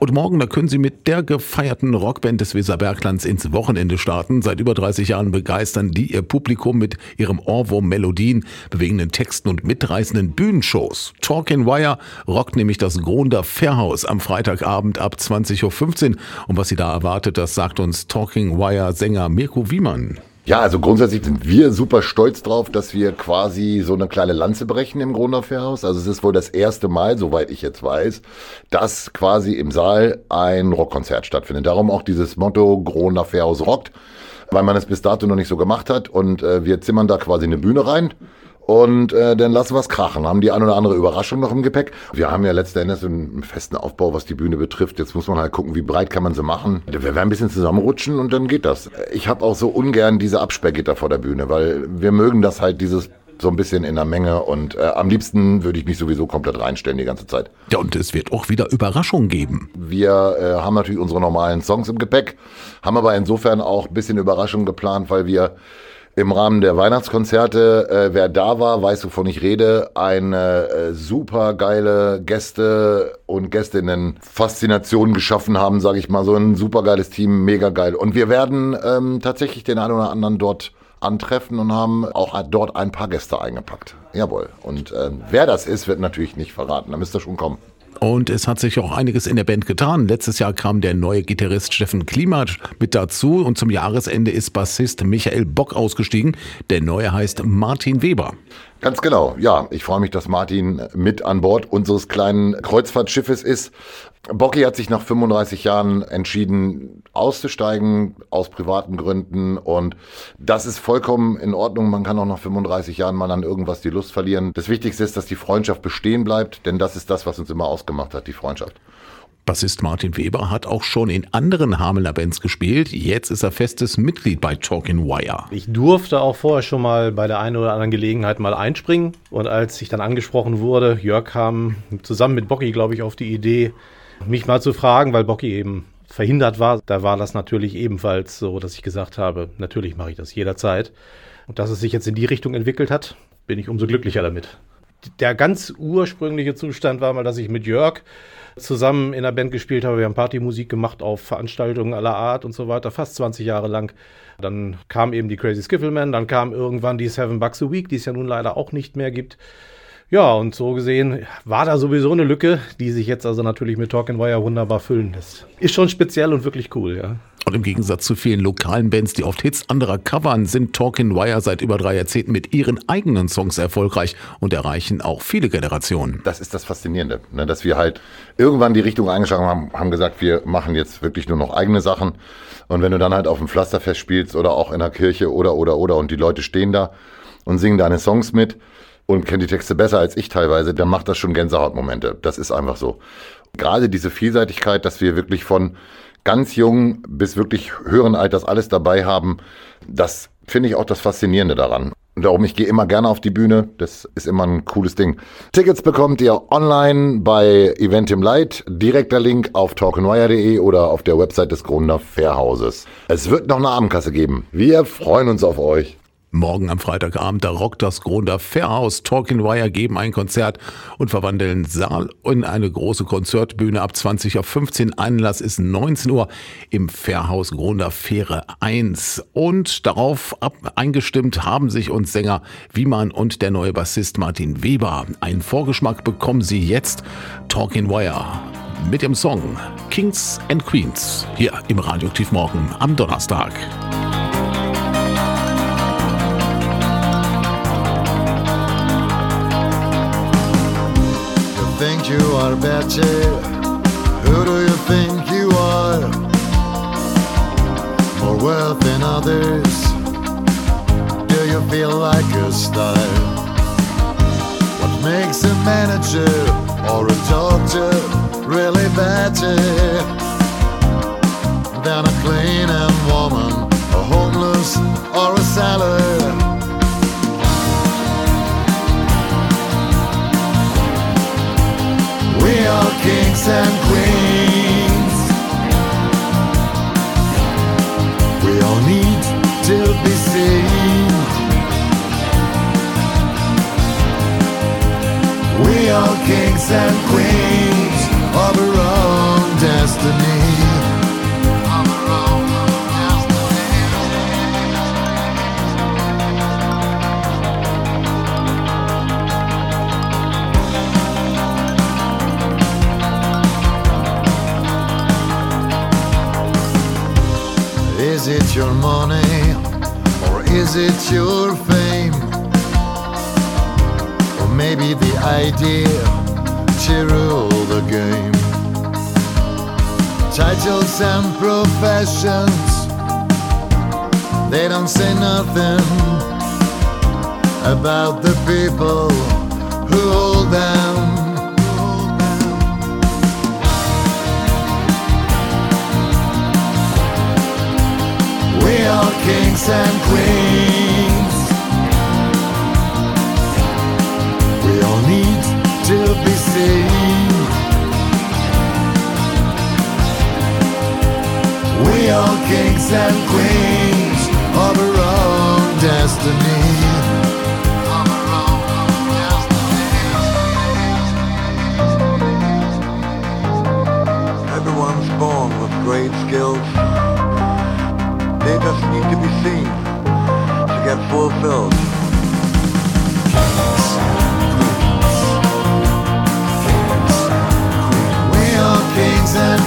Und morgen, da können Sie mit der gefeierten Rockband des Weserberglands ins Wochenende starten. Seit über 30 Jahren begeistern die ihr Publikum mit ihrem Ohrwurm-Melodien, bewegenden Texten und mitreißenden Bühnenshows. Talk in Wire rockt nämlich das Gronder Fairhaus am Freitagabend ab 20.15 Uhr. Und was Sie da erwartet, das sagt uns Talking Wire Sänger Mirko Wiemann. Ja, also grundsätzlich sind wir super stolz drauf, dass wir quasi so eine kleine Lanze brechen im Grundauffahrhaus. Also es ist wohl das erste Mal, soweit ich jetzt weiß, dass quasi im Saal ein Rockkonzert stattfindet. Darum auch dieses Motto Groner Fairhaus rockt, weil man es bis dato noch nicht so gemacht hat. Und äh, wir zimmern da quasi eine Bühne rein und äh, dann lassen wir es krachen. Haben die ein oder andere Überraschung noch im Gepäck. Wir haben ja letzten Endes einen festen Aufbau, was die Bühne betrifft. Jetzt muss man halt gucken, wie breit kann man sie machen. Wir werden ein bisschen zusammenrutschen und dann geht das. Ich habe auch so ungern diese Absperrgitter vor der Bühne, weil wir mögen das halt, dieses so ein bisschen in der Menge und äh, am liebsten würde ich mich sowieso komplett reinstellen die ganze Zeit. Ja, und es wird auch wieder Überraschungen geben. Wir äh, haben natürlich unsere normalen Songs im Gepäck, haben aber insofern auch ein bisschen Überraschungen geplant, weil wir im Rahmen der Weihnachtskonzerte, äh, wer da war, weiß, wovon ich rede, eine äh, super geile Gäste und Gästinnen Faszination geschaffen haben, sage ich mal, so ein super geiles Team, mega geil. Und wir werden ähm, tatsächlich den einen oder anderen dort antreffen und haben auch dort ein paar Gäste eingepackt. Jawohl. Und äh, wer das ist, wird natürlich nicht verraten. Da müsst ihr schon kommen. Und es hat sich auch einiges in der Band getan. Letztes Jahr kam der neue Gitarrist Steffen Klimat mit dazu und zum Jahresende ist Bassist Michael Bock ausgestiegen. Der neue heißt Martin Weber. Ganz genau, ja. Ich freue mich, dass Martin mit an Bord unseres kleinen Kreuzfahrtschiffes ist. Bocky hat sich nach 35 Jahren entschieden, auszusteigen, aus privaten Gründen. Und das ist vollkommen in Ordnung. Man kann auch nach 35 Jahren mal an irgendwas die Lust verlieren. Das Wichtigste ist, dass die Freundschaft bestehen bleibt, denn das ist das, was uns immer ausgemacht hat, die Freundschaft. Bassist Martin Weber hat auch schon in anderen Hamelner Bands gespielt. Jetzt ist er festes Mitglied bei Talking Wire. Ich durfte auch vorher schon mal bei der einen oder anderen Gelegenheit mal einspringen. Und als ich dann angesprochen wurde, Jörg kam zusammen mit Bocky, glaube ich, auf die Idee, mich mal zu fragen, weil Bocky eben verhindert war. Da war das natürlich ebenfalls so, dass ich gesagt habe, natürlich mache ich das jederzeit. Und dass es sich jetzt in die Richtung entwickelt hat, bin ich umso glücklicher damit. Der ganz ursprüngliche Zustand war mal, dass ich mit Jörg zusammen in der Band gespielt habe. Wir haben Partymusik gemacht auf Veranstaltungen aller Art und so weiter, fast 20 Jahre lang. Dann kam eben die Crazy Skiffleman, dann kam irgendwann die Seven Bucks a Week, die es ja nun leider auch nicht mehr gibt. Ja, und so gesehen war da sowieso eine Lücke, die sich jetzt also natürlich mit Talk Wire wunderbar füllen lässt. Ist schon speziell und wirklich cool, ja. Und im Gegensatz zu vielen lokalen Bands, die oft Hits anderer covern, sind Talkin' Wire seit über drei Jahrzehnten mit ihren eigenen Songs erfolgreich und erreichen auch viele Generationen. Das ist das Faszinierende, ne? dass wir halt irgendwann die Richtung eingeschlagen haben, haben gesagt, wir machen jetzt wirklich nur noch eigene Sachen. Und wenn du dann halt auf dem Pflasterfest spielst oder auch in der Kirche oder, oder, oder und die Leute stehen da und singen deine Songs mit und kennen die Texte besser als ich teilweise, dann macht das schon Gänsehautmomente. Das ist einfach so. Gerade diese Vielseitigkeit, dass wir wirklich von ganz jung bis wirklich höheren Alters alles dabei haben. Das finde ich auch das Faszinierende daran. Und darum, ich gehe immer gerne auf die Bühne. Das ist immer ein cooles Ding. Tickets bekommt ihr online bei Eventim Light. Direkter Link auf talkenwire.de oder auf der Website des Grunder Fairhauses. Es wird noch eine Abendkasse geben. Wir freuen uns auf euch. Morgen am Freitagabend, da rockt das Gronder Fairhaus. Talking Wire geben ein Konzert und verwandeln Saal in eine große Konzertbühne ab 20 auf 15. Einlass ist 19 Uhr im Fairhaus Gronder Fähre 1. Und darauf ab eingestimmt haben sich uns Sänger Wiemann und der neue Bassist Martin Weber. Einen Vorgeschmack bekommen sie jetzt. Talking Wire mit dem Song Kings and Queens hier im Radioaktiv Morgen am Donnerstag. Better? Who do you think you are? More wealth than others? Do you feel like a star? What makes a manager or a doctor really better than a cleaning woman, a homeless, or a sailor? and queens of her own destiny. Is it your money or is it your fame? Or maybe the idea to rule the game? Titles and professions, they don't say nothing about the people who hold them. We are kings and queens. We are kings and queens of our own destiny. Of our own destiny. Everyone's born with great skills. They just need to be seen to get fulfilled. We are kings and